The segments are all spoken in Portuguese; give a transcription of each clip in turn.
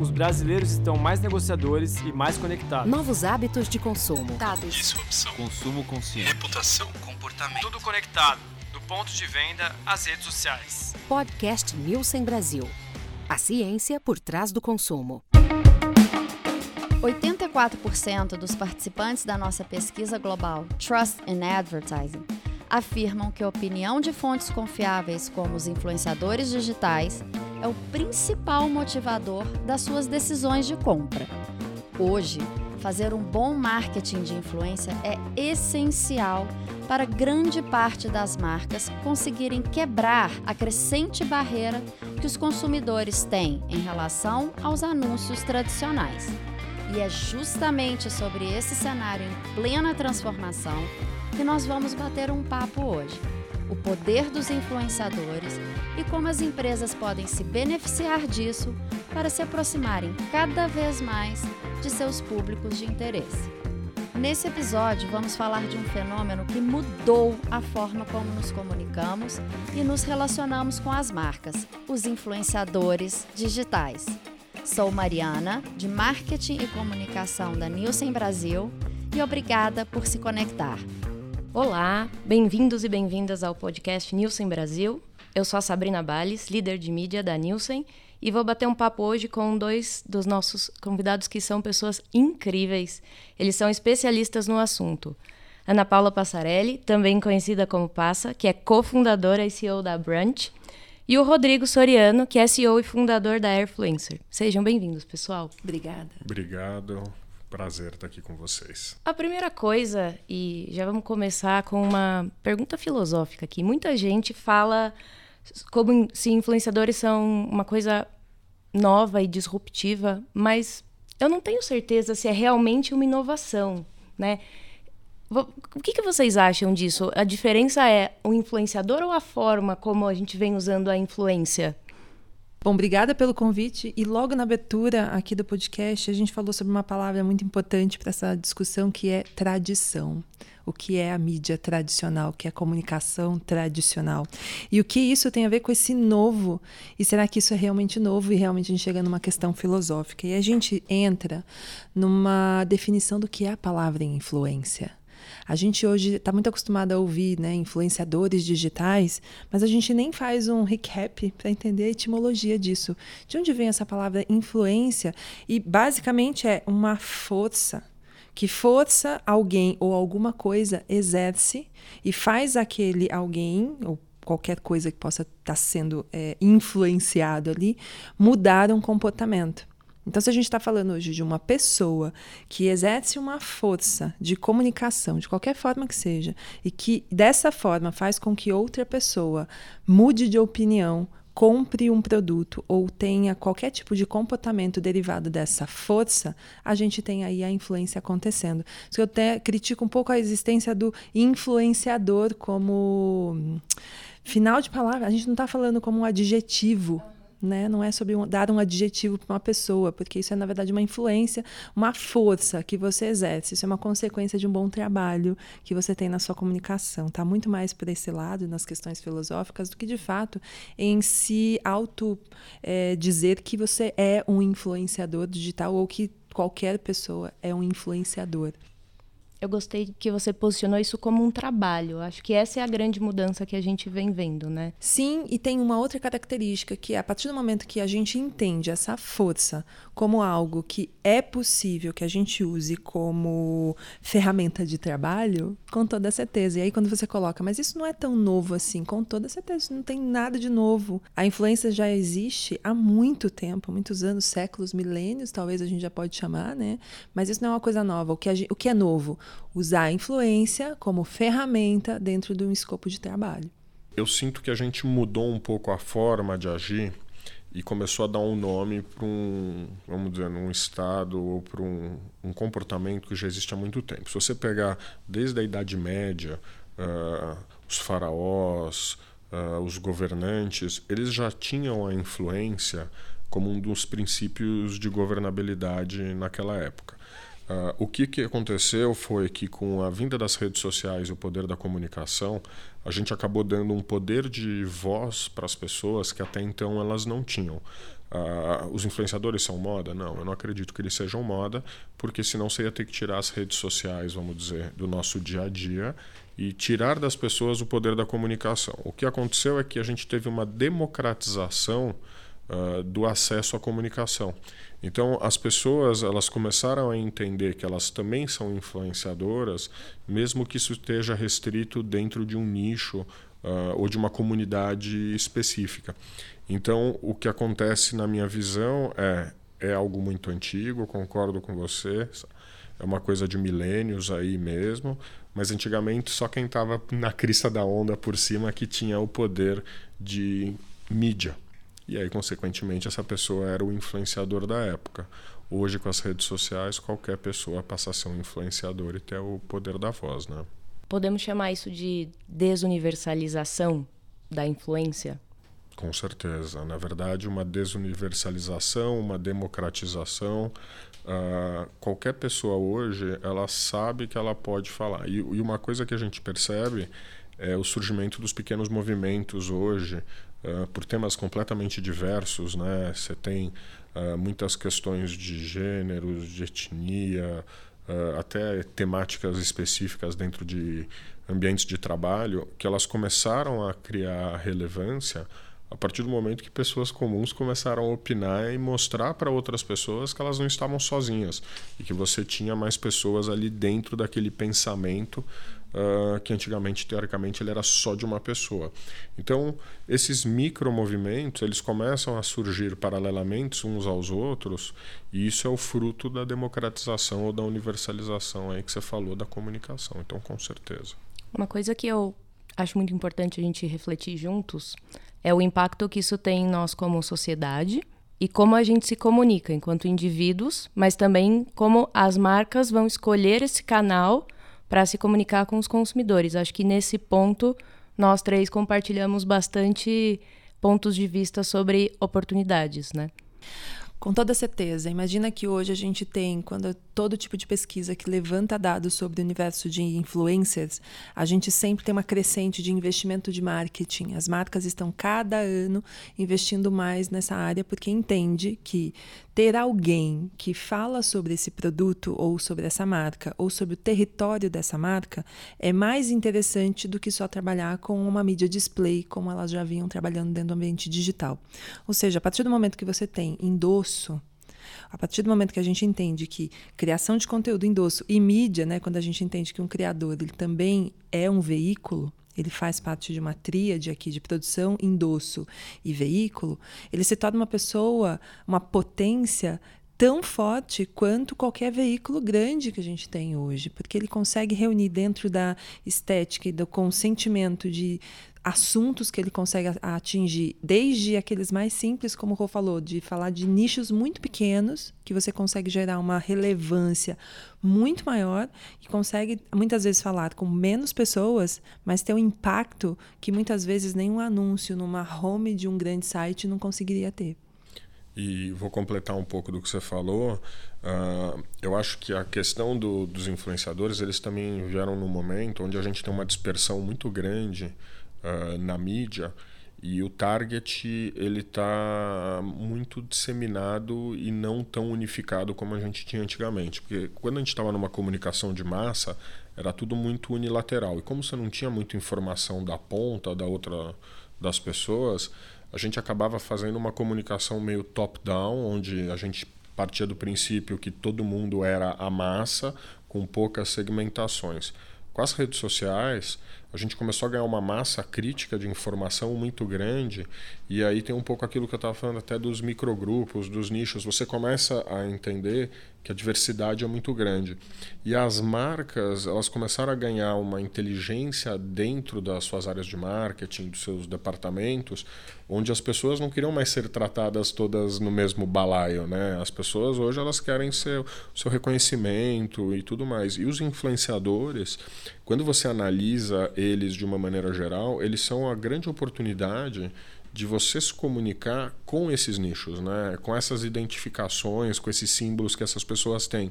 Os brasileiros estão mais negociadores e mais conectados. Novos hábitos de consumo. Dados. Disrupção. Consumo consciente. Reputação. Comportamento. Tudo conectado, do ponto de venda às redes sociais. Podcast Nielsen Brasil. A ciência por trás do consumo. 84% dos participantes da nossa pesquisa global Trust in Advertising afirmam que a opinião de fontes confiáveis, como os influenciadores digitais, é o principal motivador das suas decisões de compra. Hoje, fazer um bom marketing de influência é essencial para grande parte das marcas conseguirem quebrar a crescente barreira que os consumidores têm em relação aos anúncios tradicionais. E é justamente sobre esse cenário em plena transformação que nós vamos bater um papo hoje. O poder dos influenciadores e como as empresas podem se beneficiar disso para se aproximarem cada vez mais de seus públicos de interesse. Nesse episódio, vamos falar de um fenômeno que mudou a forma como nos comunicamos e nos relacionamos com as marcas: os influenciadores digitais. Sou Mariana, de Marketing e Comunicação da Nielsen Brasil, e obrigada por se conectar. Olá, bem-vindos e bem-vindas ao podcast Nielsen Brasil. Eu sou a Sabrina Bales, líder de mídia da Nielsen, e vou bater um papo hoje com dois dos nossos convidados que são pessoas incríveis. Eles são especialistas no assunto. Ana Paula Passarelli, também conhecida como Passa, que é cofundadora e CEO da Brunch, e o Rodrigo Soriano, que é CEO e fundador da Airfluencer. Sejam bem-vindos, pessoal. Obrigada. Obrigado. Prazer estar aqui com vocês. A primeira coisa, e já vamos começar com uma pergunta filosófica aqui. Muita gente fala como se influenciadores são uma coisa nova e disruptiva, mas eu não tenho certeza se é realmente uma inovação, né? O que, que vocês acham disso? A diferença é o influenciador ou a forma como a gente vem usando a influência? Bom, obrigada pelo convite. E logo na abertura aqui do podcast, a gente falou sobre uma palavra muito importante para essa discussão que é tradição. O que é a mídia tradicional, o que é a comunicação tradicional. E o que isso tem a ver com esse novo? E será que isso é realmente novo? E realmente a gente chega numa questão filosófica. E a gente entra numa definição do que é a palavra influência. A gente hoje está muito acostumado a ouvir né, influenciadores digitais, mas a gente nem faz um recap para entender a etimologia disso. De onde vem essa palavra influência? E basicamente é uma força. Que força alguém ou alguma coisa exerce e faz aquele alguém, ou qualquer coisa que possa estar tá sendo é, influenciado ali, mudar um comportamento. Então, se a gente está falando hoje de uma pessoa que exerce uma força de comunicação, de qualquer forma que seja, e que dessa forma faz com que outra pessoa mude de opinião, compre um produto ou tenha qualquer tipo de comportamento derivado dessa força, a gente tem aí a influência acontecendo. Isso eu até critico um pouco a existência do influenciador como final de palavra. A gente não está falando como um adjetivo né? Não é sobre um, dar um adjetivo para uma pessoa, porque isso é, na verdade, uma influência, uma força que você exerce. Isso é uma consequência de um bom trabalho que você tem na sua comunicação. Está muito mais por esse lado, nas questões filosóficas, do que, de fato, em se auto é, dizer que você é um influenciador digital ou que qualquer pessoa é um influenciador. Eu gostei que você posicionou isso como um trabalho. Acho que essa é a grande mudança que a gente vem vendo, né? Sim, e tem uma outra característica que é a partir do momento que a gente entende essa força como algo que é possível que a gente use como ferramenta de trabalho, com toda certeza. E aí quando você coloca, mas isso não é tão novo assim, com toda certeza, isso não tem nada de novo. A influência já existe há muito tempo, muitos anos, séculos, milênios, talvez a gente já pode chamar, né? Mas isso não é uma coisa nova. O que, gente, o que é novo? usar a influência como ferramenta dentro de um escopo de trabalho. Eu sinto que a gente mudou um pouco a forma de agir e começou a dar um nome para um, vamos dizer, um estado ou para um, um, comportamento que já existe há muito tempo. Se você pegar desde a Idade Média, uh, os faraós, uh, os governantes, eles já tinham a influência como um dos princípios de governabilidade naquela época. Uh, o que, que aconteceu foi que, com a vinda das redes sociais e o poder da comunicação, a gente acabou dando um poder de voz para as pessoas que até então elas não tinham. Uh, os influenciadores são moda? Não, eu não acredito que eles sejam moda, porque senão você ia ter que tirar as redes sociais, vamos dizer, do nosso dia a dia e tirar das pessoas o poder da comunicação. O que aconteceu é que a gente teve uma democratização uh, do acesso à comunicação. Então, as pessoas elas começaram a entender que elas também são influenciadoras, mesmo que isso esteja restrito dentro de um nicho uh, ou de uma comunidade específica. Então, o que acontece na minha visão é é algo muito antigo, concordo com você. É uma coisa de milênios aí mesmo, mas antigamente só quem estava na crista da onda por cima que tinha o poder de mídia. E aí, consequentemente, essa pessoa era o influenciador da época. Hoje, com as redes sociais, qualquer pessoa passa a ser um influenciador e ter o poder da voz, né? Podemos chamar isso de desuniversalização da influência? Com certeza. Na verdade, uma desuniversalização, uma democratização. Uh, qualquer pessoa hoje, ela sabe que ela pode falar. E, e, uma coisa que a gente percebe é o surgimento dos pequenos movimentos hoje, uh, por temas completamente diversos. Né? Você tem uh, muitas questões de gêneros, de etnia, até temáticas específicas dentro de ambientes de trabalho, que elas começaram a criar relevância a partir do momento que pessoas comuns começaram a opinar e mostrar para outras pessoas que elas não estavam sozinhas e que você tinha mais pessoas ali dentro daquele pensamento uh, que antigamente teoricamente ele era só de uma pessoa. Então esses micromovimentos eles começam a surgir paralelamente uns aos outros e isso é o fruto da democratização ou da universalização aí que você falou da comunicação. Então com certeza. Uma coisa que eu acho muito importante a gente refletir juntos é o impacto que isso tem em nós como sociedade e como a gente se comunica enquanto indivíduos, mas também como as marcas vão escolher esse canal para se comunicar com os consumidores. Acho que nesse ponto nós três compartilhamos bastante pontos de vista sobre oportunidades, né? Com toda certeza. Imagina que hoje a gente tem, quando todo tipo de pesquisa que levanta dados sobre o universo de influencers, a gente sempre tem uma crescente de investimento de marketing. As marcas estão cada ano investindo mais nessa área porque entende que ter alguém que fala sobre esse produto ou sobre essa marca ou sobre o território dessa marca é mais interessante do que só trabalhar com uma mídia display como elas já vinham trabalhando dentro do ambiente digital. Ou seja, a partir do momento que você tem endosso a partir do momento que a gente entende que criação de conteúdo, endosso e mídia, né, quando a gente entende que um criador ele também é um veículo, ele faz parte de uma tríade aqui de produção, endosso e veículo, ele se torna uma pessoa, uma potência tão forte quanto qualquer veículo grande que a gente tem hoje, porque ele consegue reunir dentro da estética e do consentimento de assuntos que ele consegue atingir, desde aqueles mais simples, como o Rô falou, de falar de nichos muito pequenos, que você consegue gerar uma relevância muito maior e consegue muitas vezes falar com menos pessoas, mas ter um impacto que muitas vezes nenhum anúncio numa home de um grande site não conseguiria ter. E vou completar um pouco do que você falou. Uh, eu acho que a questão do, dos influenciadores, eles também vieram num momento onde a gente tem uma dispersão muito grande uh, na mídia e o target ele está muito disseminado e não tão unificado como a gente tinha antigamente porque quando a gente estava numa comunicação de massa era tudo muito unilateral e como você não tinha muita informação da ponta da outra das pessoas a gente acabava fazendo uma comunicação meio top down onde a gente partia do princípio que todo mundo era a massa com poucas segmentações. Com as redes sociais a gente começou a ganhar uma massa crítica de informação muito grande e aí tem um pouco aquilo que eu estava falando até dos microgrupos, dos nichos. Você começa a entender que a diversidade é muito grande. E as marcas, elas começaram a ganhar uma inteligência dentro das suas áreas de marketing, dos seus departamentos, onde as pessoas não queriam mais ser tratadas todas no mesmo balaio, né? As pessoas hoje elas querem ser o seu reconhecimento e tudo mais. E os influenciadores, quando você analisa eles de uma maneira geral, eles são a grande oportunidade de você se comunicar com esses nichos, né? com essas identificações, com esses símbolos que essas pessoas têm.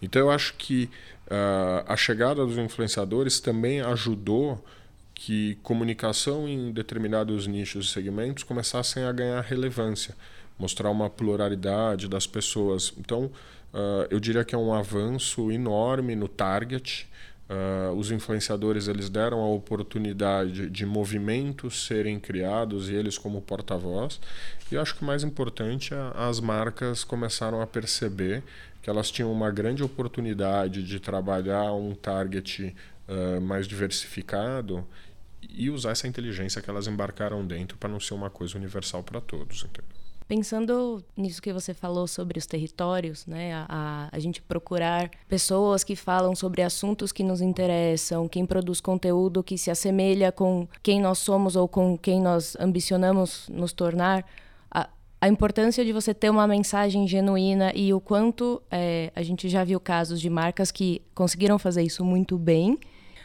Então eu acho que uh, a chegada dos influenciadores também ajudou que comunicação em determinados nichos e segmentos começassem a ganhar relevância. mostrar uma pluralidade das pessoas. Então, uh, eu diria que é um avanço enorme no target. Uh, os influenciadores eles deram a oportunidade de movimentos serem criados e eles como porta-voz. E eu acho que o mais importante é as marcas começaram a perceber que elas tinham uma grande oportunidade de trabalhar um target uh, mais diversificado e usar essa inteligência que elas embarcaram dentro para não ser uma coisa universal para todos. Entendeu? Pensando nisso que você falou sobre os territórios, né, a, a, gente procurar pessoas que falam sobre assuntos que nos interessam, quem produz conteúdo que se assemelha com quem nós somos ou com quem nós ambicionamos nos tornar, a, a importância de você ter uma mensagem genuína e o quanto é, a gente já viu casos de marcas que conseguiram fazer isso muito bem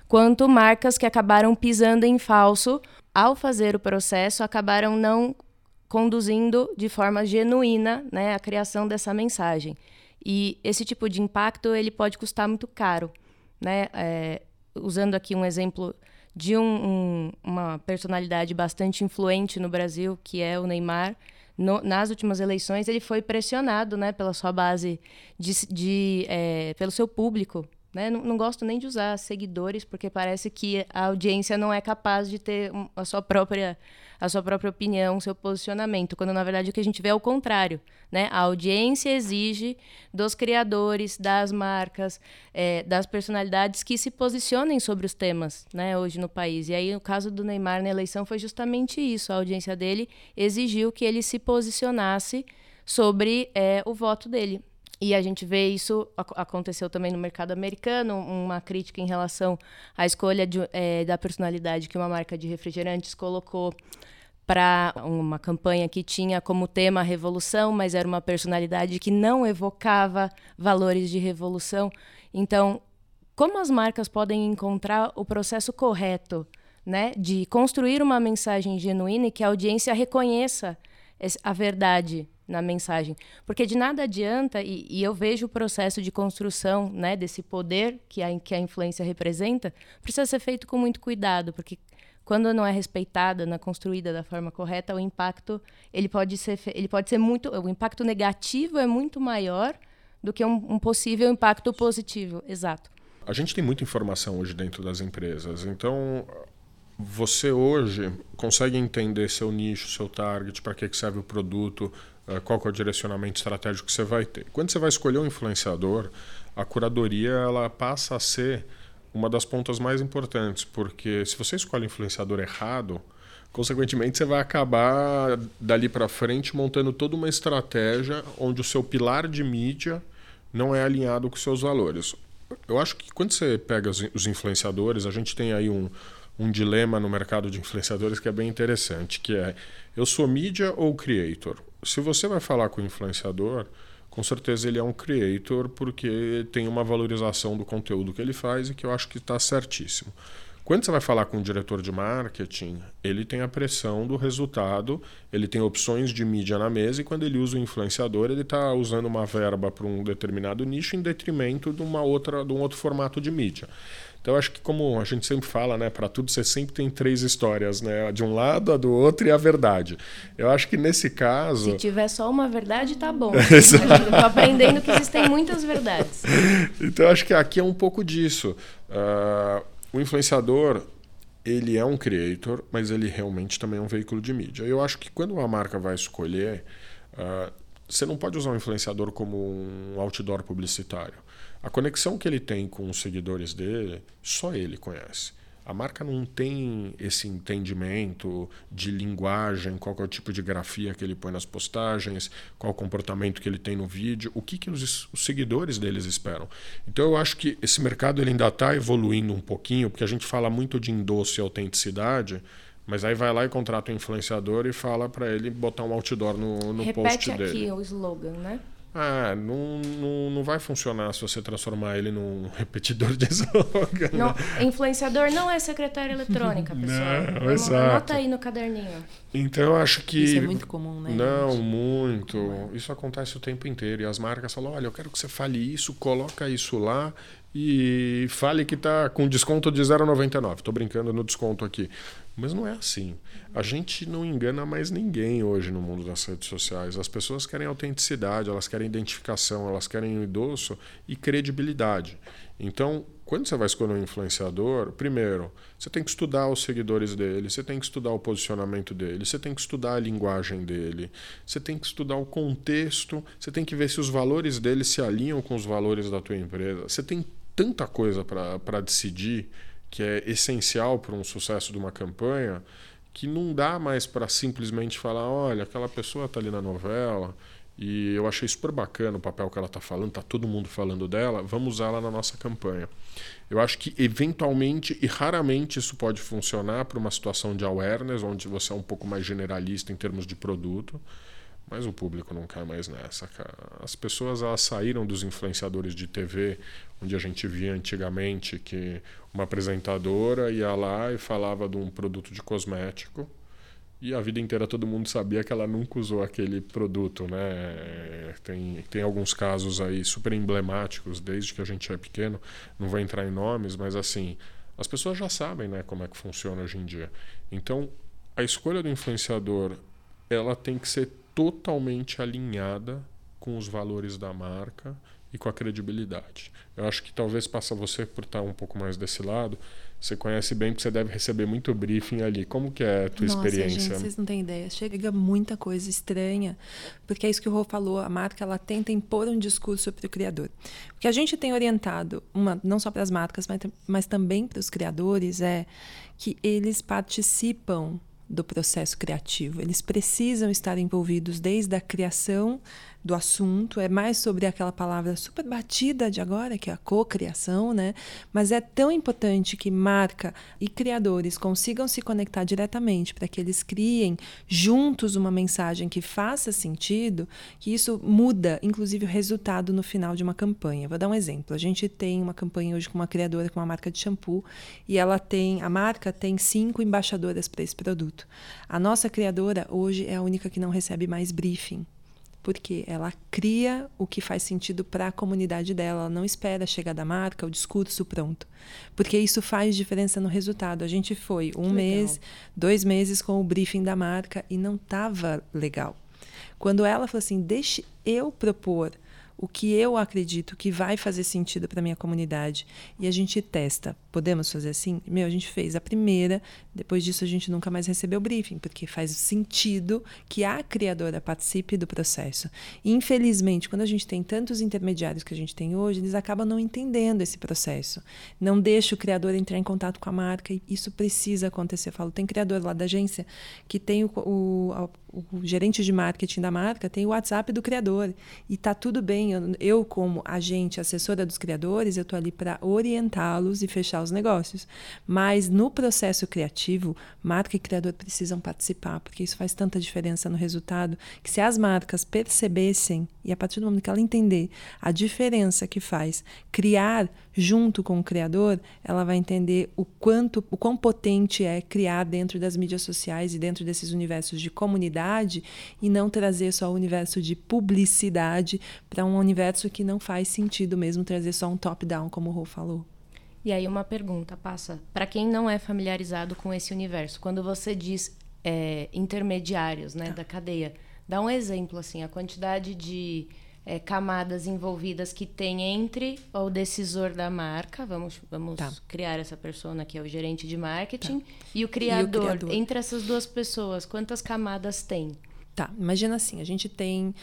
quanto marcas que acabaram pisando em falso ao fazer o processo acabaram não conduzindo de forma genuína né, a criação dessa mensagem. E esse tipo de impacto ele pode custar muito caro. Né? É, usando aqui um exemplo de um, um, uma personalidade bastante influente no Brasil, que é o Neymar, no, nas últimas eleições ele foi pressionado né, pela sua base, de, de é, pelo seu público, né? Não, não, gosto nem de usar seguidores, porque parece que a audiência não é capaz de ter a sua própria, a sua própria opinião, seu posicionamento, quando na verdade o que a gente vê é o contrário. Né? A audiência exige dos criadores, das marcas, é, das personalidades que se posicionem sobre os temas né, hoje no país. E aí, o caso do Neymar na eleição foi justamente isso. A audiência dele exigiu que ele se posicionasse sobre é, o voto dele. E a gente vê isso aconteceu também no mercado americano, uma crítica em relação à escolha de, é, da personalidade que uma marca de refrigerantes colocou para uma campanha que tinha como tema a revolução, mas era uma personalidade que não evocava valores de revolução. Então, como as marcas podem encontrar o processo correto, né, de construir uma mensagem genuína e que a audiência reconheça a verdade na mensagem. Porque de nada adianta, e, e, eu vejo o processo de construção né, desse poder que a, que a influência representa, precisa ser feito com muito cuidado, porque quando não é respeitada, não é construída da forma correta, o impacto ele pode ser, ele pode ser muito. O impacto negativo é muito maior do que um, um possível impacto positivo. Exato. A gente tem muita informação hoje dentro das empresas, então você hoje consegue entender seu nicho, seu target, para que serve o produto, qual é o direcionamento estratégico que você vai ter. Quando você vai escolher um influenciador, a curadoria ela passa a ser uma das pontas mais importantes, porque se você escolhe um influenciador errado, consequentemente você vai acabar dali para frente montando toda uma estratégia onde o seu pilar de mídia não é alinhado com seus valores. Eu acho que quando você pega os influenciadores, a gente tem aí um, um dilema no mercado de influenciadores que é bem interessante, que é eu sou mídia ou creator? Se você vai falar com o influenciador, com certeza ele é um creator porque tem uma valorização do conteúdo que ele faz e que eu acho que está certíssimo. Quando você vai falar com o diretor de marketing, ele tem a pressão do resultado, ele tem opções de mídia na mesa e quando ele usa o influenciador, ele está usando uma verba para um determinado nicho em detrimento de uma outra, de um outro formato de mídia. Então acho que como a gente sempre fala, né, para tudo você sempre tem três histórias, né, de um lado, a do outro e a verdade. Eu acho que nesse caso, se tiver só uma verdade, tá bom. Estou aprendendo que existem muitas verdades. Então acho que aqui é um pouco disso. Uh, o influenciador ele é um creator, mas ele realmente também é um veículo de mídia. Eu acho que quando uma marca vai escolher, uh, você não pode usar um influenciador como um outdoor publicitário. A conexão que ele tem com os seguidores dele, só ele conhece. A marca não tem esse entendimento de linguagem, qual é o tipo de grafia que ele põe nas postagens, qual o comportamento que ele tem no vídeo, o que, que os, os seguidores deles esperam. Então eu acho que esse mercado ele ainda está evoluindo um pouquinho, porque a gente fala muito de endosso e autenticidade, mas aí vai lá e contrata um influenciador e fala para ele botar um outdoor no, no post dele. Repete aqui o slogan, né? Ah, não, não, não vai funcionar se você transformar ele num repetidor de slogan. Não, né? influenciador não é secretária eletrônica, pessoal. Não, exato. Anota aí no caderninho. Então eu acho que. Isso é muito comum, né? Não, gente? muito. Isso acontece o tempo inteiro. E as marcas falam: olha, eu quero que você fale isso, coloca isso lá e fale que está com desconto de 0,99. Estou brincando no desconto aqui. Mas não é assim. A gente não engana mais ninguém hoje no mundo das redes sociais. As pessoas querem autenticidade, elas querem identificação, elas querem endosso e credibilidade. Então, quando você vai escolher um influenciador, primeiro, você tem que estudar os seguidores dele, você tem que estudar o posicionamento dele, você tem que estudar a linguagem dele, você tem que estudar o contexto, você tem que ver se os valores dele se alinham com os valores da tua empresa. Você tem tanta coisa para decidir que é essencial para um sucesso de uma campanha que não dá mais para simplesmente falar, olha, aquela pessoa está ali na novela e eu achei super bacana o papel que ela está falando, está todo mundo falando dela, vamos usá-la na nossa campanha. Eu acho que eventualmente e raramente isso pode funcionar para uma situação de awareness, onde você é um pouco mais generalista em termos de produto, mas o público não cai mais nessa, cara. As pessoas elas saíram dos influenciadores de TV, onde a gente via antigamente que uma apresentadora ia lá e falava de um produto de cosmético e a vida inteira todo mundo sabia que ela nunca usou aquele produto, né? Tem, tem alguns casos aí super emblemáticos desde que a gente é pequeno, não vou entrar em nomes, mas assim, as pessoas já sabem, né, como é que funciona hoje em dia. Então, a escolha do influenciador, ela tem que ser totalmente alinhada com os valores da marca e com a credibilidade. Eu acho que talvez passa você por estar um pouco mais desse lado. Você conhece bem, porque você deve receber muito briefing ali. Como que é a tua Nossa, experiência? Gente, vocês não têm ideia. Chega muita coisa estranha, porque é isso que o Rô falou. A marca ela tenta impor um discurso para o criador. O que a gente tem orientado, uma, não só para as marcas, mas, mas também para os criadores, é que eles participam do processo criativo. Eles precisam estar envolvidos desde a criação do assunto, é mais sobre aquela palavra super batida de agora, que é a cocriação, né? Mas é tão importante que marca e criadores consigam se conectar diretamente para que eles criem juntos uma mensagem que faça sentido, que isso muda, inclusive, o resultado no final de uma campanha. Vou dar um exemplo. A gente tem uma campanha hoje com uma criadora com uma marca de shampoo e ela tem, a marca tem cinco embaixadoras para esse produto. A nossa criadora hoje é a única que não recebe mais briefing porque ela cria o que faz sentido para a comunidade dela, ela não espera chegar da marca, o discurso pronto, porque isso faz diferença no resultado. A gente foi um mês, dois meses com o briefing da marca e não estava legal. Quando ela falou assim, deixe eu propor o que eu acredito que vai fazer sentido para minha comunidade e a gente testa. Podemos fazer assim? Meu, a gente fez a primeira, depois disso a gente nunca mais recebeu briefing, porque faz sentido que a criadora participe do processo. E, infelizmente, quando a gente tem tantos intermediários que a gente tem hoje, eles acabam não entendendo esse processo. Não deixa o criador entrar em contato com a marca e isso precisa acontecer. Eu falo, tem criador lá da agência que tem o, o, o gerente de marketing da marca tem o WhatsApp do criador e tá tudo bem. Eu, eu como agente, assessora dos criadores, eu tô ali para orientá-los e fechar os negócios. Mas no processo criativo, marca e criador precisam participar, porque isso faz tanta diferença no resultado que se as marcas percebessem e a partir do momento que ela entender a diferença que faz criar junto com o criador, ela vai entender o quanto, o quão potente é criar dentro das mídias sociais e dentro desses universos de comunidade e não trazer só o universo de publicidade para um universo que não faz sentido mesmo trazer só um top-down, como o Rô falou. E aí uma pergunta passa para quem não é familiarizado com esse universo, quando você diz é, intermediários, né, tá. da cadeia, dá um exemplo assim, a quantidade de é, camadas envolvidas que tem entre o decisor da marca, vamos, vamos tá. criar essa pessoa que é o gerente de marketing, tá. e, o criador. e o criador. Entre essas duas pessoas, quantas camadas tem? Tá, imagina assim, a gente tem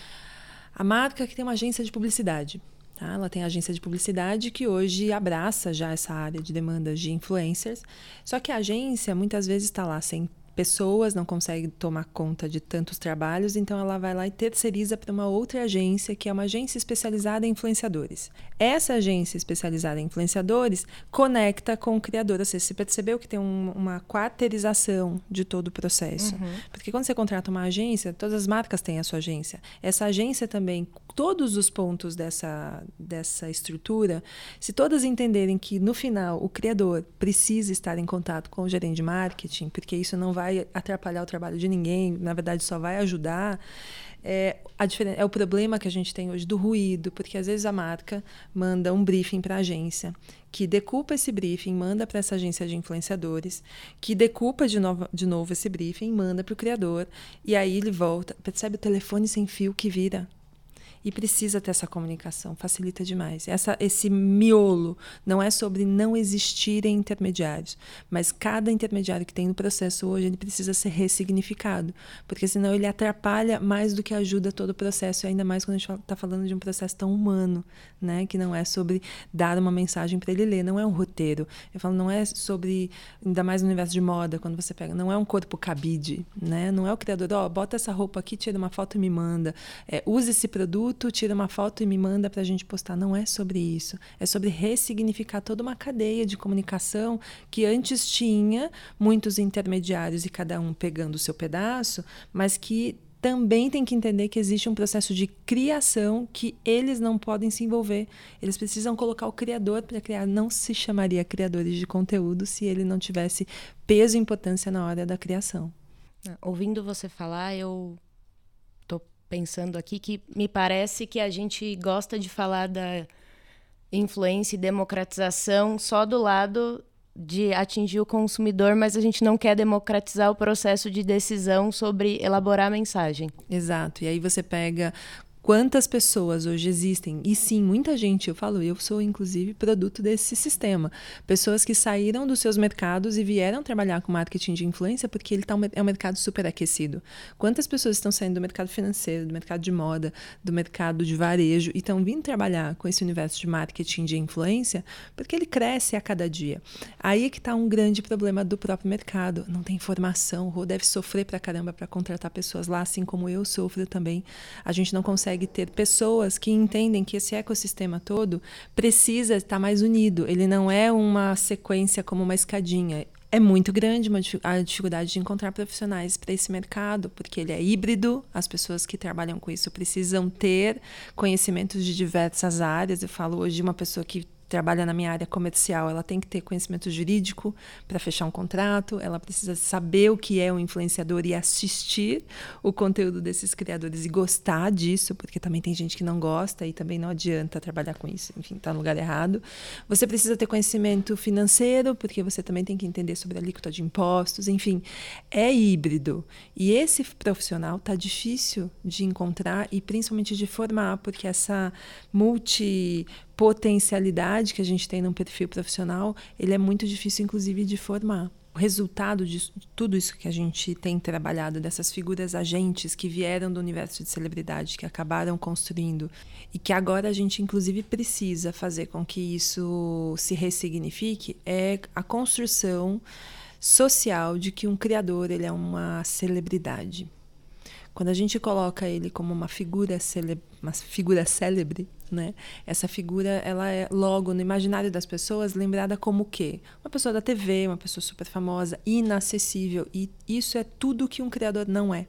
a marca que tem uma agência de publicidade. Tá? Ela tem agência de publicidade que hoje abraça já essa área de demandas de influencers. Só que a agência muitas vezes está lá sem pessoas, não consegue tomar conta de tantos trabalhos, então ela vai lá e terceiriza para uma outra agência, que é uma agência especializada em influenciadores. Essa agência especializada em influenciadores conecta com o criador. Você percebeu que tem um, uma quarteirização de todo o processo. Uhum. Porque quando você contrata uma agência, todas as marcas têm a sua agência. Essa agência também, todos os pontos dessa, dessa estrutura, se todas entenderem que no final o criador precisa estar em contato com o gerente de marketing, porque isso não vai vai atrapalhar o trabalho de ninguém, na verdade só vai ajudar. É, a é o problema que a gente tem hoje do ruído, porque às vezes a marca manda um briefing para a agência, que decupa esse briefing, manda para essa agência de influenciadores, que decupa de de novo esse briefing, manda para o criador, e aí ele volta. Percebe o telefone sem fio que vira? E precisa ter essa comunicação, facilita demais. Essa, esse miolo não é sobre não existirem intermediários, mas cada intermediário que tem no processo hoje ele precisa ser ressignificado, porque senão ele atrapalha mais do que ajuda todo o processo, ainda mais quando a gente está falando de um processo tão humano, né, que não é sobre dar uma mensagem para ele ler, não é um roteiro. Eu falo, não é sobre, ainda mais no universo de moda, quando você pega, não é um corpo cabide, né, não é o criador, ó, oh, bota essa roupa aqui, tira uma foto e me manda, é, use esse produto produto, tira uma foto e me manda para a gente postar. Não é sobre isso. É sobre ressignificar toda uma cadeia de comunicação que antes tinha muitos intermediários e cada um pegando o seu pedaço, mas que também tem que entender que existe um processo de criação que eles não podem se envolver. Eles precisam colocar o criador para criar. Não se chamaria criadores de conteúdo se ele não tivesse peso e importância na hora da criação. Ouvindo você falar, eu pensando aqui que me parece que a gente gosta de falar da influência e democratização só do lado de atingir o consumidor, mas a gente não quer democratizar o processo de decisão sobre elaborar a mensagem. Exato. E aí você pega Quantas pessoas hoje existem? E sim, muita gente, eu falo, eu sou inclusive produto desse sistema. Pessoas que saíram dos seus mercados e vieram trabalhar com marketing de influência porque ele tá um, é um mercado super aquecido. Quantas pessoas estão saindo do mercado financeiro, do mercado de moda, do mercado de varejo e estão vindo trabalhar com esse universo de marketing de influência porque ele cresce a cada dia. Aí é que está um grande problema do próprio mercado. Não tem informação, ou deve sofrer pra caramba para contratar pessoas lá, assim como eu sofro também. A gente não consegue consegue ter pessoas que entendem que esse ecossistema todo precisa estar mais unido. Ele não é uma sequência como uma escadinha. É muito grande a dificuldade de encontrar profissionais para esse mercado, porque ele é híbrido, as pessoas que trabalham com isso precisam ter conhecimentos de diversas áreas. Eu falo hoje de uma pessoa que trabalha na minha área comercial, ela tem que ter conhecimento jurídico para fechar um contrato, ela precisa saber o que é um influenciador e assistir o conteúdo desses criadores e gostar disso, porque também tem gente que não gosta e também não adianta trabalhar com isso, enfim, está no lugar errado. Você precisa ter conhecimento financeiro, porque você também tem que entender sobre a alíquota de impostos, enfim, é híbrido. E esse profissional está difícil de encontrar e principalmente de formar, porque essa multi potencialidade que a gente tem num perfil profissional, ele é muito difícil, inclusive, de formar. O resultado de tudo isso que a gente tem trabalhado, dessas figuras agentes que vieram do universo de celebridade, que acabaram construindo, e que agora a gente, inclusive, precisa fazer com que isso se ressignifique, é a construção social de que um criador ele é uma celebridade. Quando a gente coloca ele como uma figura, cele uma figura célebre, né? Essa figura, ela é logo no imaginário das pessoas lembrada como o quê? Uma pessoa da TV, uma pessoa super famosa, inacessível. E isso é tudo que um criador não é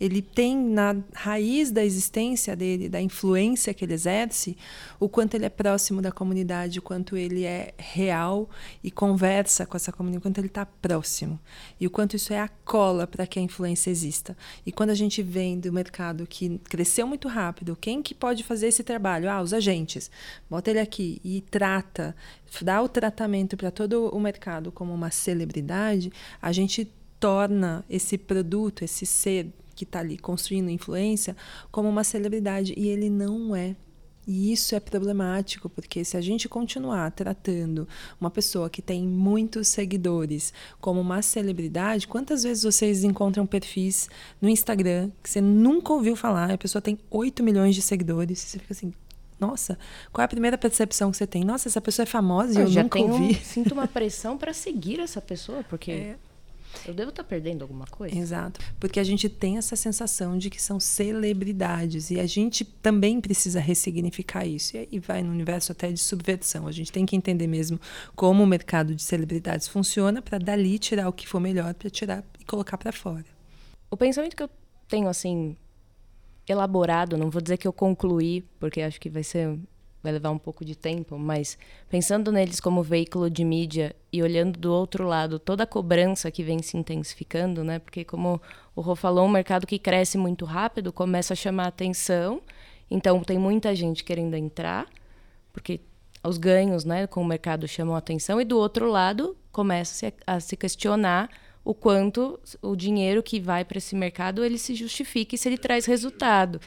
ele tem na raiz da existência dele, da influência que ele exerce, o quanto ele é próximo da comunidade, o quanto ele é real e conversa com essa comunidade, o quanto ele está próximo. E o quanto isso é a cola para que a influência exista. E quando a gente vem do mercado que cresceu muito rápido, quem que pode fazer esse trabalho? Ah, os agentes. Bota ele aqui e trata, dá o tratamento para todo o mercado como uma celebridade, a gente torna esse produto, esse ser que está ali construindo influência como uma celebridade e ele não é. E isso é problemático, porque se a gente continuar tratando uma pessoa que tem muitos seguidores como uma celebridade, quantas vezes vocês encontram perfis no Instagram que você nunca ouviu falar, a pessoa tem 8 milhões de seguidores, você fica assim, nossa, qual é a primeira percepção que você tem? Nossa, essa pessoa é famosa e eu, eu já nunca ouvi. Um, sinto uma pressão para seguir essa pessoa, porque é. Eu devo estar tá perdendo alguma coisa? Exato. Porque a gente tem essa sensação de que são celebridades e a gente também precisa ressignificar isso. E aí vai no universo até de subversão. A gente tem que entender mesmo como o mercado de celebridades funciona para dali tirar o que for melhor para tirar e colocar para fora. O pensamento que eu tenho assim elaborado, não vou dizer que eu concluí, porque acho que vai ser vai levar um pouco de tempo, mas pensando neles como veículo de mídia e olhando do outro lado toda a cobrança que vem se intensificando, né? Porque como o Rô falou, um mercado que cresce muito rápido começa a chamar atenção, então tem muita gente querendo entrar, porque os ganhos, né, com o mercado chamam atenção e do outro lado começa a se questionar o quanto o dinheiro que vai para esse mercado ele se justifique se ele traz resultado.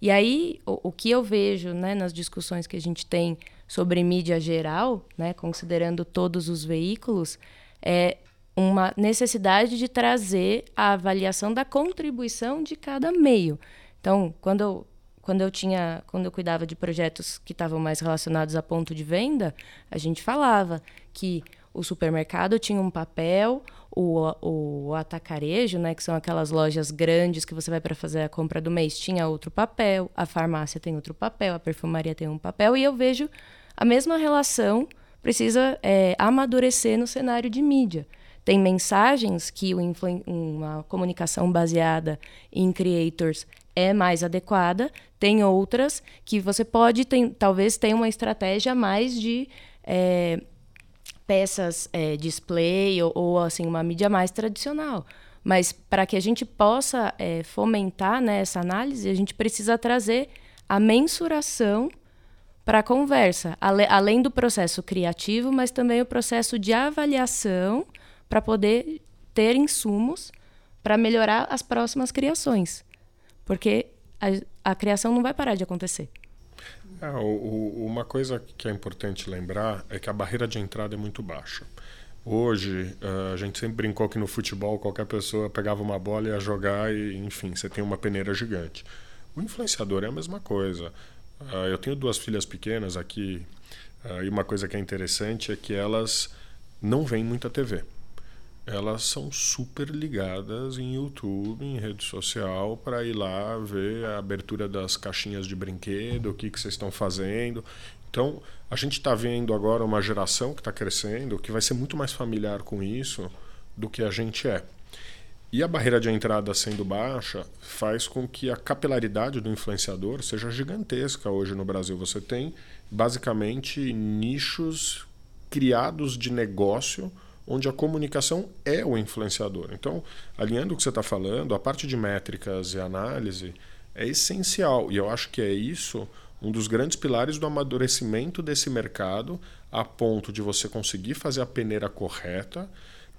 E aí, o, o, que eu vejo né, nas discussões que a gente tem sobre mídia geral, né, considerando todos os veículos, é uma necessidade de trazer a avaliação da contribuição de cada meio. Então, quando eu, quando eu tinha, quando eu cuidava de projetos que estavam mais relacionados a ponto de venda, a gente falava que o supermercado tinha um papel, o, o atacarejo, né, que são aquelas lojas grandes que você vai para fazer a compra do mês, tinha outro papel, a farmácia tem outro papel, a perfumaria tem um papel, e eu vejo a mesma relação precisa é, amadurecer no cenário de mídia. Tem mensagens que uma comunicação baseada em creators é mais adequada, tem outras que você pode, tem, talvez, ter uma estratégia mais de é, peças é, display ou, ou, assim uma mídia mais tradicional. Mas para que a gente possa é, fomentar né, essa análise, a gente precisa trazer a mensuração para a conversa, ale, além do processo criativo, mas também o processo de avaliação para poder ter insumos para melhorar as próximas criações. Porque a, a criação não vai parar de acontecer. É, o, uma coisa que é importante lembrar é que a barreira de entrada é muito baixa. Hoje, uh, a gente sempre brincou que no futebol qualquer pessoa pegava uma bola e ia jogar e, enfim, você tem uma peneira gigante. O influenciador é a mesma coisa. Uh, eu tenho duas filhas pequenas aqui uh, e uma coisa que é interessante é que elas não veem muita TV elas são super ligadas em YouTube, em rede social, para ir lá ver a abertura das caixinhas de brinquedo, o que, que vocês estão fazendo. Então, a gente está vendo agora uma geração que está crescendo, que vai ser muito mais familiar com isso do que a gente é. E a barreira de entrada sendo baixa faz com que a capilaridade do influenciador seja gigantesca hoje no Brasil. Você tem basicamente nichos criados de negócio onde a comunicação é o influenciador. Então, alinhando o que você está falando, a parte de métricas e análise é essencial. E eu acho que é isso um dos grandes pilares do amadurecimento desse mercado, a ponto de você conseguir fazer a peneira correta,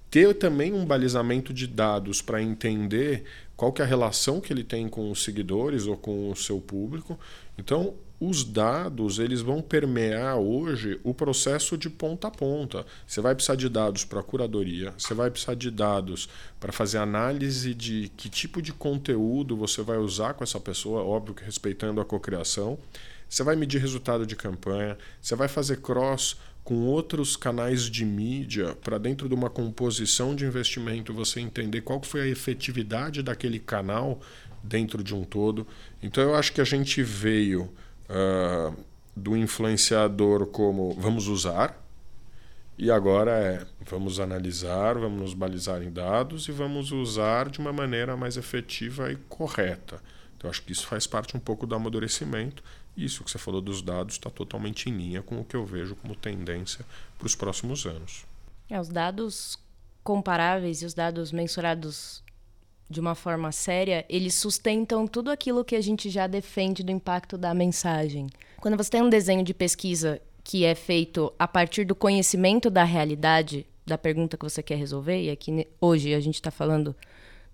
ter também um balizamento de dados para entender qual que é a relação que ele tem com os seguidores ou com o seu público. Então, os dados eles vão permear hoje o processo de ponta a ponta. Você vai precisar de dados para curadoria, você vai precisar de dados para fazer análise de que tipo de conteúdo você vai usar com essa pessoa, óbvio que respeitando a cocriação. Você vai medir resultado de campanha, você vai fazer cross com outros canais de mídia para dentro de uma composição de investimento você entender qual foi a efetividade daquele canal dentro de um todo. Então eu acho que a gente veio uh, do influenciador como vamos usar, e agora é vamos analisar, vamos nos balizar em dados e vamos usar de uma maneira mais efetiva e correta. Então, acho que isso faz parte um pouco do amadurecimento. Isso que você falou dos dados está totalmente em linha com o que eu vejo como tendência para os próximos anos. É, os dados comparáveis e os dados mensurados de uma forma séria, eles sustentam tudo aquilo que a gente já defende do impacto da mensagem. Quando você tem um desenho de pesquisa que é feito a partir do conhecimento da realidade da pergunta que você quer resolver, e aqui hoje a gente está falando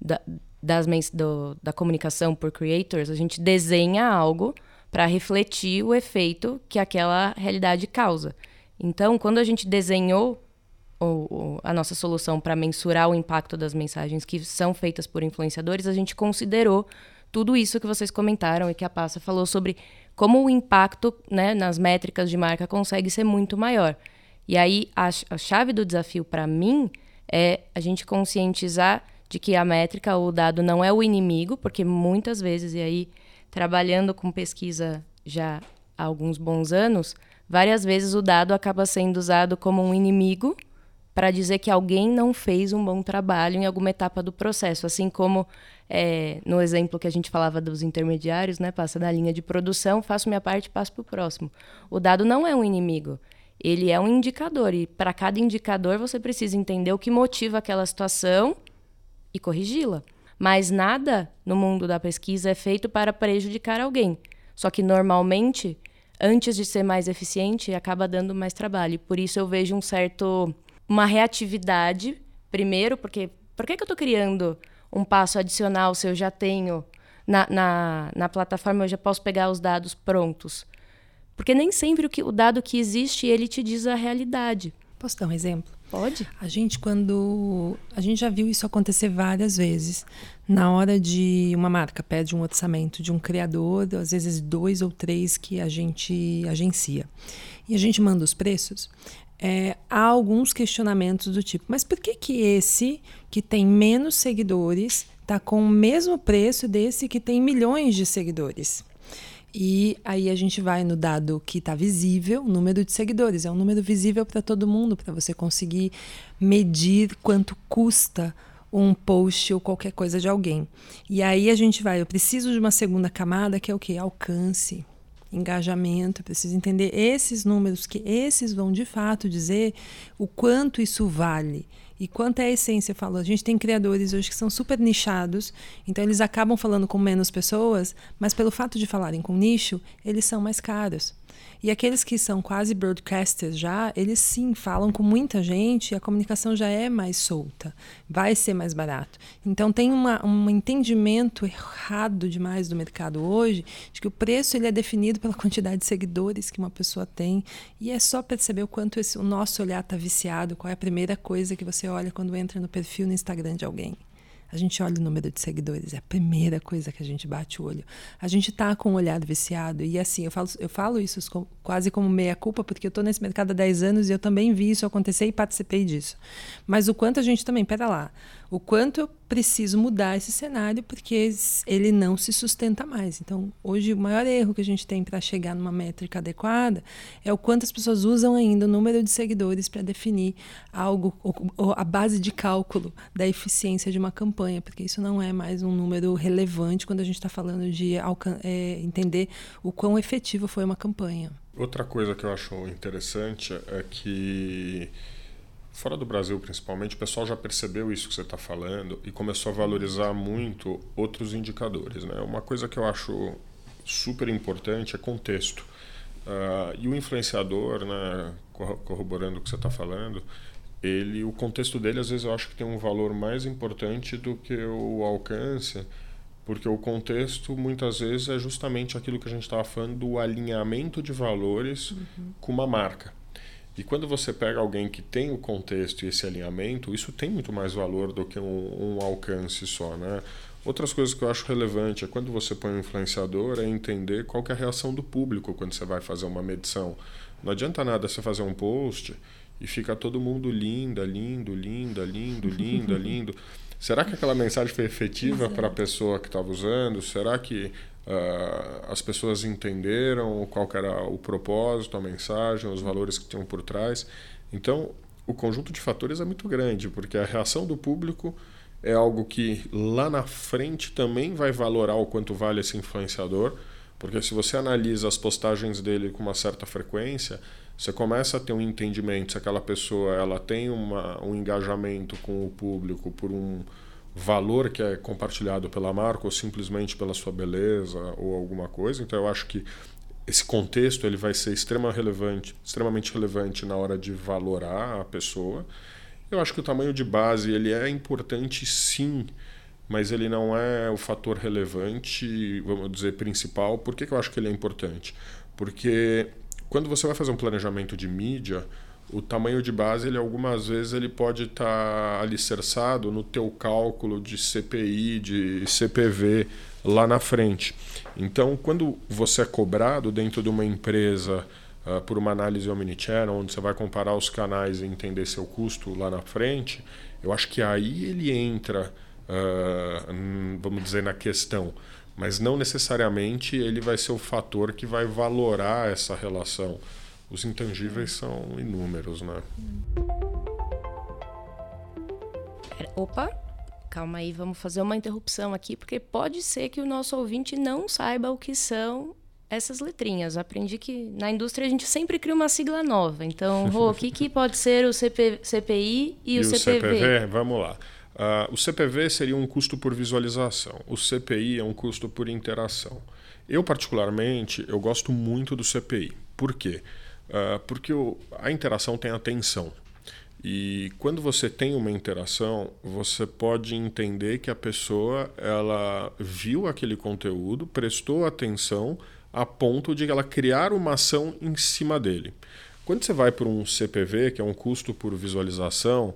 da, das, do, da comunicação por creators, a gente desenha algo para refletir o efeito que aquela realidade causa. Então, quando a gente desenhou ou, a nossa solução para mensurar o impacto das mensagens que são feitas por influenciadores, a gente considerou tudo isso que vocês comentaram e que a Passa falou sobre como o impacto né, nas métricas de marca consegue ser muito maior. E aí a, a chave do desafio para mim é a gente conscientizar de que a métrica ou o dado não é o inimigo, porque muitas vezes, e aí trabalhando com pesquisa já há alguns bons anos, várias vezes o dado acaba sendo usado como um inimigo para dizer que alguém não fez um bom trabalho em alguma etapa do processo, assim como é, no exemplo que a gente falava dos intermediários, né, passa da linha de produção, faço minha parte, passo para o próximo. O dado não é um inimigo, ele é um indicador e para cada indicador você precisa entender o que motiva aquela situação e corrigi-la. Mas nada no mundo da pesquisa é feito para prejudicar alguém. Só que normalmente, antes de ser mais eficiente, acaba dando mais trabalho. Por isso eu vejo um certo uma reatividade, primeiro, porque por que, que eu estou criando um passo adicional se eu já tenho na, na, na, plataforma, eu já posso pegar os dados prontos? Porque nem sempre o, que, o dado que existe, ele te diz a realidade. Posso dar um exemplo? Pode. A gente, quando. A gente já viu isso acontecer várias vezes. Na hora de uma marca pede um orçamento de um criador, às vezes dois ou três que a gente agencia. E a gente manda os preços é, há alguns questionamentos do tipo: mas por que, que esse que tem menos seguidores está com o mesmo preço desse que tem milhões de seguidores? E aí a gente vai no dado que está visível, o número de seguidores. É um número visível para todo mundo, para você conseguir medir quanto custa um post ou qualquer coisa de alguém. E aí a gente vai, eu preciso de uma segunda camada que é o que? Alcance engajamento, preciso entender esses números, que esses vão de fato dizer o quanto isso vale. E quanto é a essência, falou, a gente tem criadores hoje que são super nichados, então eles acabam falando com menos pessoas, mas pelo fato de falarem com nicho, eles são mais caros. E aqueles que são quase broadcasters já, eles sim falam com muita gente e a comunicação já é mais solta, vai ser mais barato. Então tem uma, um entendimento errado demais do mercado hoje de que o preço ele é definido pela quantidade de seguidores que uma pessoa tem e é só perceber o quanto esse, o nosso olhar está viciado, qual é a primeira coisa que você olha quando entra no perfil no Instagram de alguém. A gente olha o número de seguidores, é a primeira coisa que a gente bate o olho. A gente tá com o olhar viciado. E assim, eu falo, eu falo isso quase como meia-culpa, porque eu tô nesse mercado há 10 anos e eu também vi isso acontecer e participei disso. Mas o quanto a gente também, pera lá, o quanto eu preciso mudar esse cenário porque ele não se sustenta mais. Então, hoje o maior erro que a gente tem para chegar numa métrica adequada é o quanto as pessoas usam ainda o número de seguidores para definir algo, ou, a base de cálculo da eficiência de uma campanha, porque isso não é mais um número relevante quando a gente está falando de é, entender o quão efetivo foi uma campanha. Outra coisa que eu acho interessante é que Fora do Brasil, principalmente, o pessoal já percebeu isso que você está falando e começou a valorizar muito outros indicadores. Né? Uma coisa que eu acho super importante é contexto. Uh, e o influenciador, né, corroborando o que você está falando, ele, o contexto dele, às vezes, eu acho que tem um valor mais importante do que o alcance, porque o contexto, muitas vezes, é justamente aquilo que a gente estava falando do alinhamento de valores uhum. com uma marca. E quando você pega alguém que tem o contexto e esse alinhamento, isso tem muito mais valor do que um, um alcance só, né? Outras coisas que eu acho relevante é quando você põe um influenciador, é entender qual é a reação do público quando você vai fazer uma medição. Não adianta nada você fazer um post e fica todo mundo linda, lindo, linda, lindo, linda, lindo. Será que aquela mensagem foi efetiva para a pessoa que estava usando? Será que Uh, as pessoas entenderam qual era o propósito, a mensagem, os valores que tinham por trás. Então, o conjunto de fatores é muito grande, porque a reação do público é algo que lá na frente também vai valorar o quanto vale esse influenciador, porque se você analisa as postagens dele com uma certa frequência, você começa a ter um entendimento se aquela pessoa ela tem uma, um engajamento com o público por um valor que é compartilhado pela marca ou simplesmente pela sua beleza ou alguma coisa. Então eu acho que esse contexto ele vai ser extrema relevante, extremamente relevante na hora de valorar a pessoa. Eu acho que o tamanho de base ele é importante sim, mas ele não é o fator relevante, vamos dizer, principal. Por que, que eu acho que ele é importante? Porque quando você vai fazer um planejamento de mídia, o tamanho de base, ele algumas vezes ele pode estar tá alicerçado no teu cálculo de CPI, de CPV lá na frente. Então, quando você é cobrado dentro de uma empresa uh, por uma análise omnichannel, onde você vai comparar os canais e entender seu custo lá na frente, eu acho que aí ele entra, uh, vamos dizer, na questão. Mas não necessariamente ele vai ser o fator que vai valorar essa relação os intangíveis são inúmeros, né? Opa, calma aí, vamos fazer uma interrupção aqui, porque pode ser que o nosso ouvinte não saiba o que são essas letrinhas. Aprendi que na indústria a gente sempre cria uma sigla nova. Então, Rô, o que, que pode ser o CP, CPI e, E o o CPV? CPV, vamos lá. Ah, o CPV seria um custo por visualização. O CPI é um custo por interação. Eu, particularmente, eu gosto muito do CPI. Por quê? Ah, porque o- a interação tem atenção. E quando você tem uma interação, você pode entender que a pessoa ela viu aquele conteúdo, prestou atenção a ponto de ela criar uma ação em cima dele. Quando você vai para um CPV, que é um custo por visualização,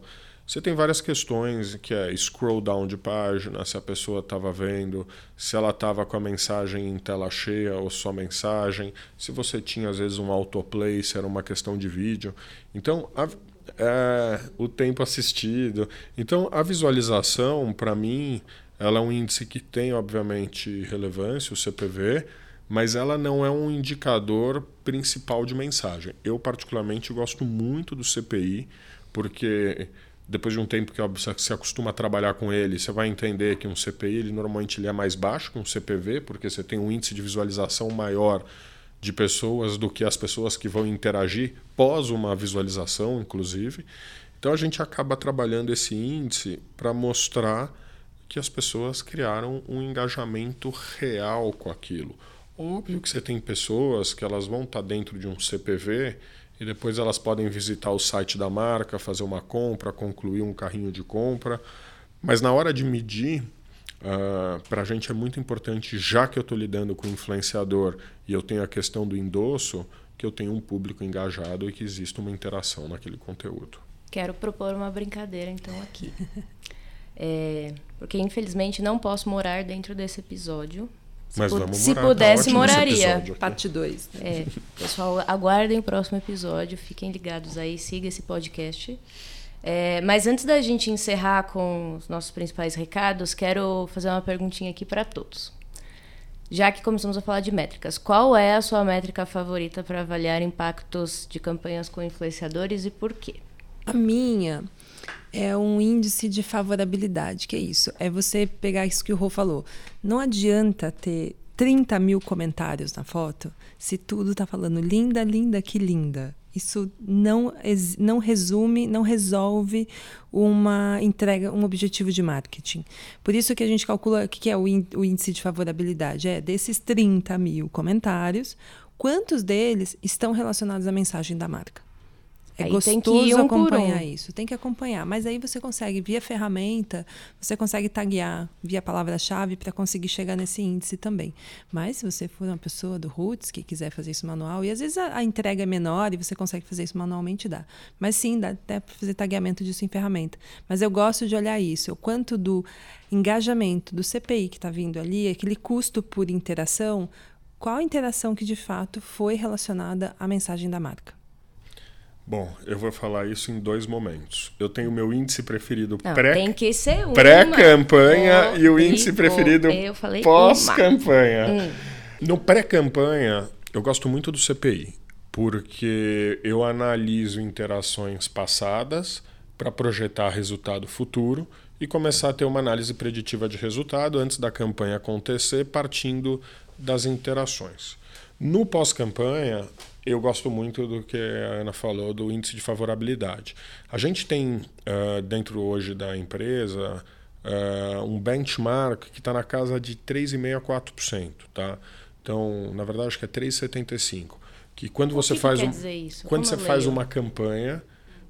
você tem várias questões, que é scroll down de página, se a pessoa estava vendo, se ela estava com a mensagem em tela cheia ou só mensagem, se você tinha às vezes um autoplay, se era uma questão de vídeo. Então, a, é, o tempo assistido. Então, a visualização, para mim, ela é um índice que tem, obviamente, relevância, o CPV, mas ela não é um indicador principal de mensagem. Eu, particularmente, gosto muito do CPI, porque depois de um tempo que você acostuma a trabalhar com ele, você vai entender que um CPI ele normalmente ele é mais baixo que um CPV, porque você tem um índice de visualização maior de pessoas do que as pessoas que vão interagir pós uma visualização, inclusive. Então a gente acaba trabalhando esse índice para mostrar que as pessoas criaram um engajamento real com aquilo. Óbvio que você tem pessoas que elas vão estar dentro de um CPV e depois elas podem visitar o site da marca, fazer uma compra, concluir um carrinho de compra. Mas na hora de medir, uh, para a gente é muito importante, já que eu estou lidando com influenciador e eu tenho a questão do endosso, que eu tenho um público engajado e que exista uma interação naquele conteúdo. Quero propor uma brincadeira, então, aqui. É, porque, infelizmente, não posso morar dentro desse episódio. Se, Mas vamos se morar, tá pudesse, esse moraria. Parte 2. É, pessoal, aguardem o próximo episódio, fiquem ligados aí, siga esse podcast. É, mas antes da gente encerrar com os nossos principais recados, quero fazer uma perguntinha aqui para todos. Já que começamos a falar de métricas, qual é a sua métrica favorita para avaliar impactos de campanhas com influenciadores e por quê? A minha é um índice de favorabilidade, que é isso. É você pegar isso que o Rô falou. Não adianta ter 30 mil comentários na foto se tudo tá falando linda, linda, que linda. Isso não, não resume, não resolve uma entrega, um objetivo de marketing. Por isso que a gente calcula o que é o índice de favorabilidade. É desses 30 mil comentários, quantos deles estão relacionados à mensagem da marca? É Aí gostoso tem que ir um acompanhar um. isso, tem que acompanhar. Mas aí você consegue, via ferramenta, você consegue taguear via palavra-chave para conseguir chegar nesse índice também. Mas se você for uma pessoa do Roots que quiser fazer isso manual, e às vezes a, a entrega é menor e você consegue fazer isso manualmente, dá. Mas sim, dá até para fazer tagueamento disso em ferramenta. Mas eu gosto de olhar isso, o quanto do engajamento do CPI que está vindo ali, aquele custo por interação, qual interação que de fato foi relacionada à mensagem da marca. Bom, eu vou falar isso em dois momentos. Eu tenho o meu índice preferido Não, pré tem que ser uma. pré-campanha e o índice preferido pós-campanha. Hum. No pré-campanha, eu gosto muito do CPI, porque eu analiso interações passadas para projetar resultado futuro e começar a ter uma análise preditiva de resultado antes da campanha acontecer, partindo das interações. No pós-campanha, eu gosto muito do que a Ana falou do índice de favorabilidade. A gente tem ah, dentro hoje da empresa ah, um benchmark que está na casa de 3,5% a 4%. Tá? Então, na verdade, acho que é 3,75%. Que quando O você que que faz quer um, quando Como você faz uma campanha,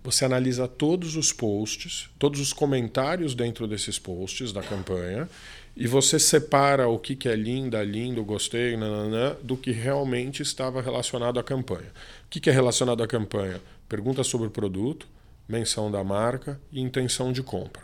você analisa todos os posts, todos os comentários dentro desses posts da campanha, e você separa o que, é linda, lindo, gostei, nananã, do que realmente estava relacionado à campanha. O que, que é relacionado à campanha? Pergunta sobre o produto, menção da marca e intenção de compra.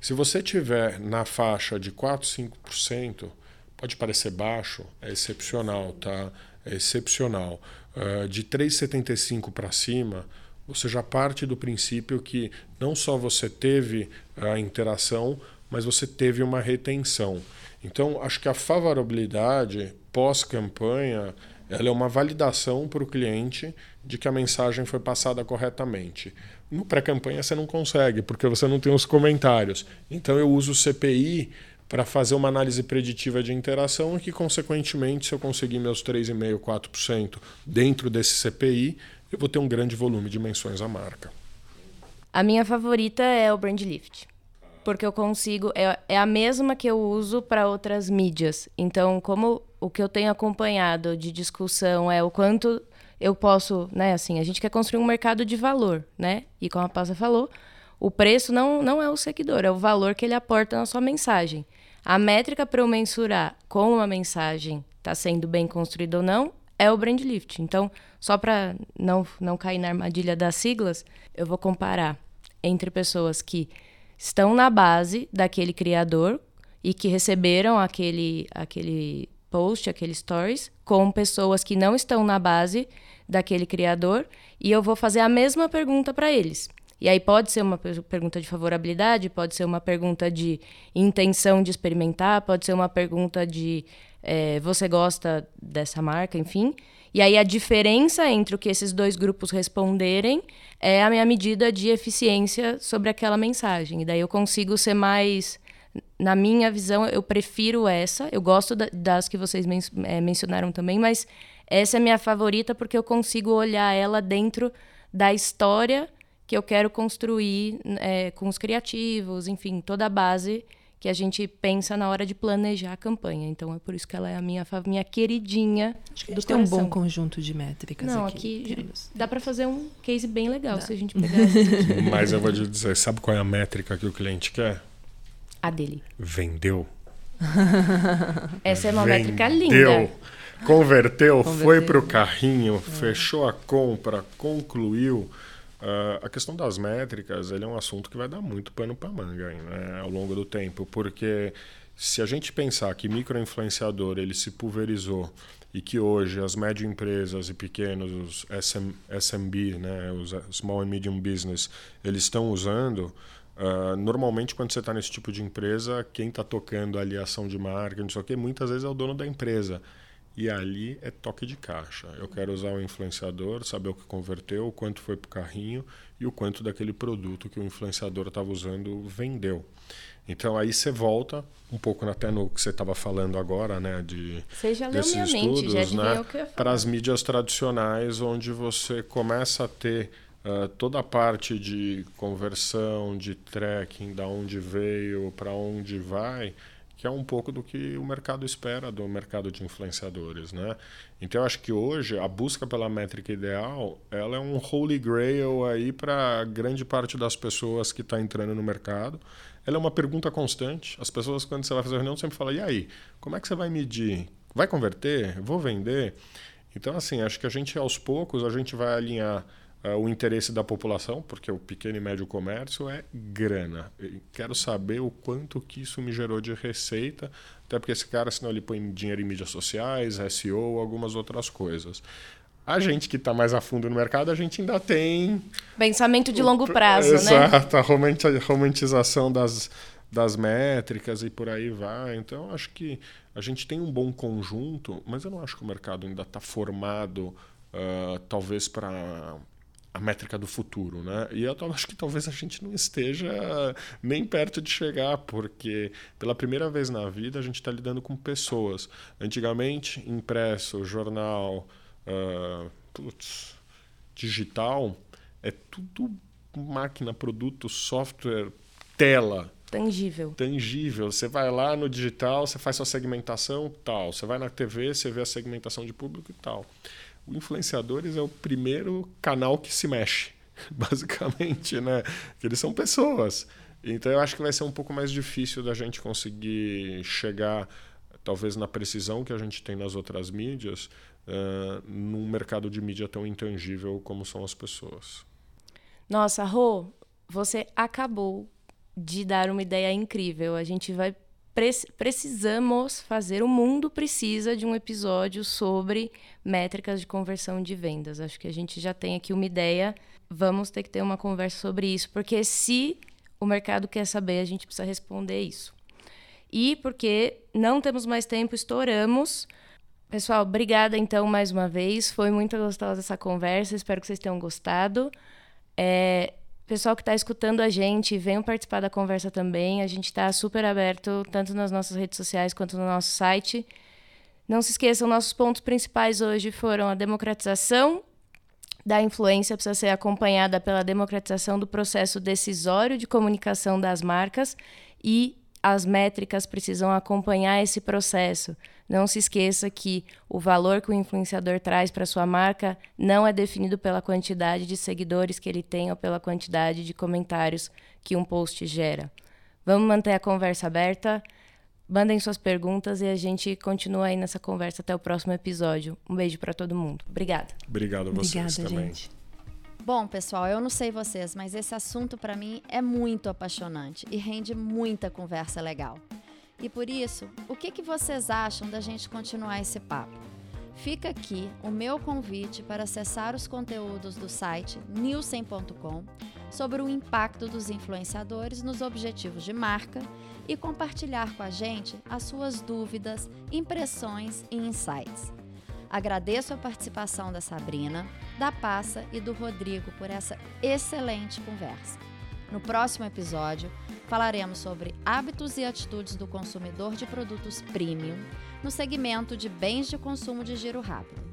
Se você tiver na faixa de 4, 5%, pode parecer baixo, é excepcional, tá? É excepcional. Ah, de 3,75 para cima, você já parte do princípio que não só você teve a interação, mas você teve uma retenção. Então, acho que a favorabilidade pós-campanha Ela é uma validação para o cliente de que a mensagem foi passada corretamente. No pré-campanha você não consegue, porque você não tem os comentários. Então eu uso o CPI para fazer uma análise preditiva de interação e que, consequentemente, se eu conseguir meus 3,5%, 4% dentro desse CPI, eu vou ter um grande volume de menções à marca. A minha favorita é o Brand Lift. Porque eu consigo. É, é a mesma que eu uso para outras mídias. Então, como o que eu tenho acompanhado de discussão é o quanto eu posso, né, assim, a gente quer construir um mercado de valor, né? E como a Passa falou, o preço não, não é o seguidor, é o valor que ele aporta na sua mensagem. A métrica para eu mensurar como uma mensagem está sendo bem construída ou não é o brand lift. Então, só para não, não cair na armadilha das siglas, eu vou comparar entre pessoas que estão na base daquele criador e que receberam aquele, aquele post, aquele stories, com pessoas que não estão na base daquele criador e eu vou fazer a mesma pergunta para eles. E aí pode ser uma pergunta de favorabilidade, pode ser uma pergunta de intenção de experimentar, pode ser uma pergunta de é, você gosta dessa marca, enfim. E aí a diferença entre o que esses dois grupos responderem é a minha medida de eficiência sobre aquela mensagem. E daí eu consigo ser mais na minha visão, eu prefiro essa. Eu gosto da, das que vocês men é, mencionaram também, mas essa é minha favorita porque eu consigo olhar ela dentro da história que eu quero construir é, com os criativos, enfim, toda a base que a gente pensa na hora de planejar a campanha. Então é por isso que ela é a minha, minha queridinha. Acho que a gente tem um bom conjunto de métricas Não, aqui. aqui dá para fazer um case bem legal dá. se a gente pegar. Mas eu vou te dizer, sabe qual é a métrica que o cliente quer? A dele. Vendeu. Essa é uma Vendeu. métrica linda. Converteu, Converteu. foi para o carrinho, é. fechou a compra, concluiu. Uh, a questão das métricas ele é um assunto que vai dar muito pano para manga né, ao longo do tempo, porque se a gente pensar que microinfluenciador ele se pulverizou e que hoje as médias empresas e pequenos, os SM, SMB, né, os Small and Medium Business, eles estão usando, Uh, normalmente, quando você está nesse tipo de empresa, quem está tocando ali a ação de marca, não sei o muitas vezes é o dono da empresa. E ali é toque de caixa. Eu quero usar o influenciador, saber o que converteu, o quanto foi para o carrinho e o quanto daquele produto que o influenciador estava usando vendeu. Então aí você volta um pouco até no que você estava falando agora, né, de você já leu minha estudos, mente, já né, para as mídias tradicionais, onde você começa a ter uh, toda a parte de conversão, de tracking, da onde veio, para onde vai que é um pouco do que o mercado espera do mercado de influenciadores, né? Então eu acho que hoje a busca pela métrica ideal, ela é um holy grail aí para grande parte das pessoas que está entrando no mercado. Ela é uma pergunta constante. As pessoas quando você vai fazer reunião sempre falam: "E aí, como é que você vai medir? Vai converter? Vou vender?" Então assim, acho que a gente aos poucos a gente vai alinhar o interesse da população, porque o pequeno e médio comércio é grana. Eu quero saber o quanto que isso me gerou de receita, até porque esse cara, senão ele põe dinheiro em mídias sociais, SEO, algumas outras coisas. A gente que está mais a fundo no mercado, a gente ainda tem. Pensamento de longo prazo, Exato, né? Exato, a romantização das, das métricas e por aí vai. Então, acho que a gente tem um bom conjunto, mas eu não acho que o mercado ainda está formado, uh, talvez, para a métrica do futuro, né? E eu acho que talvez a gente não esteja nem perto de chegar, porque pela primeira vez na vida a gente está lidando com pessoas. Antigamente, impresso, jornal, uh, putz, digital, é tudo máquina, produto, software, tela. Tangível. Tangível. Você vai lá no digital, você faz sua segmentação, tal. Você vai na TV, você vê a segmentação de público e tal influenciadores é o primeiro canal que se mexe, basicamente, né? Eles são pessoas. Então eu acho que vai ser um pouco mais difícil da gente conseguir chegar, talvez, na precisão que a gente tem nas outras mídias, uh, num mercado de mídia tão intangível como são as pessoas. Nossa, Rô, você acabou de dar uma ideia incrível. A gente vai precisamos fazer, o mundo precisa de um episódio sobre métricas de conversão de vendas. Acho que a gente já tem aqui uma ideia, vamos ter que ter uma conversa sobre isso, porque se o mercado quer saber, a gente precisa responder isso. E porque não temos mais tempo, estouramos. Pessoal, obrigada então mais uma vez. Foi muito gostosa essa conversa. Espero que vocês tenham gostado. É, pessoal que está escutando a gente, venham participar da conversa também. A gente está super aberto, tanto nas nossas redes sociais quanto no nosso site. Não se esqueçam, nossos pontos principais hoje foram a democratização da influência precisa ser acompanhada pela democratização do processo decisório de comunicação das marcas e as métricas precisam acompanhar esse processo. Não se esqueça que o valor que o influenciador traz para sua marca não é definido pela quantidade de seguidores que ele tem ou pela quantidade de comentários que um post gera. Vamos manter a conversa aberta. Mandem suas perguntas e a gente continua aí nessa conversa até o próximo episódio. Um beijo para todo mundo. Obrigada. Obrigado a vocês Obrigada, também. gente. Bom, pessoal, eu não sei vocês, mas esse assunto para mim é muito apaixonante e rende muita conversa legal. E por isso, o que, que vocês acham da gente continuar esse papo? Fica aqui o meu convite para acessar os conteúdos do site nielsen.com sobre o impacto dos influenciadores nos objetivos de marca e compartilhar com a gente as suas dúvidas, impressões e insights. Agradeço a participação da Sabrina, da Passa e do Rodrigo por essa excelente conversa. No próximo episódio, falaremos sobre hábitos e atitudes do consumidor de produtos premium no segmento de bens de consumo de giro rápido.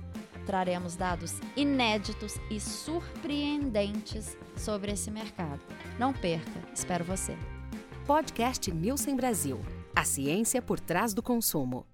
Traremos dados inéditos e surpreendentes sobre esse mercado. Não perca, espero você. Podcast Nielsen Brasil. A ciência por trás do consumo.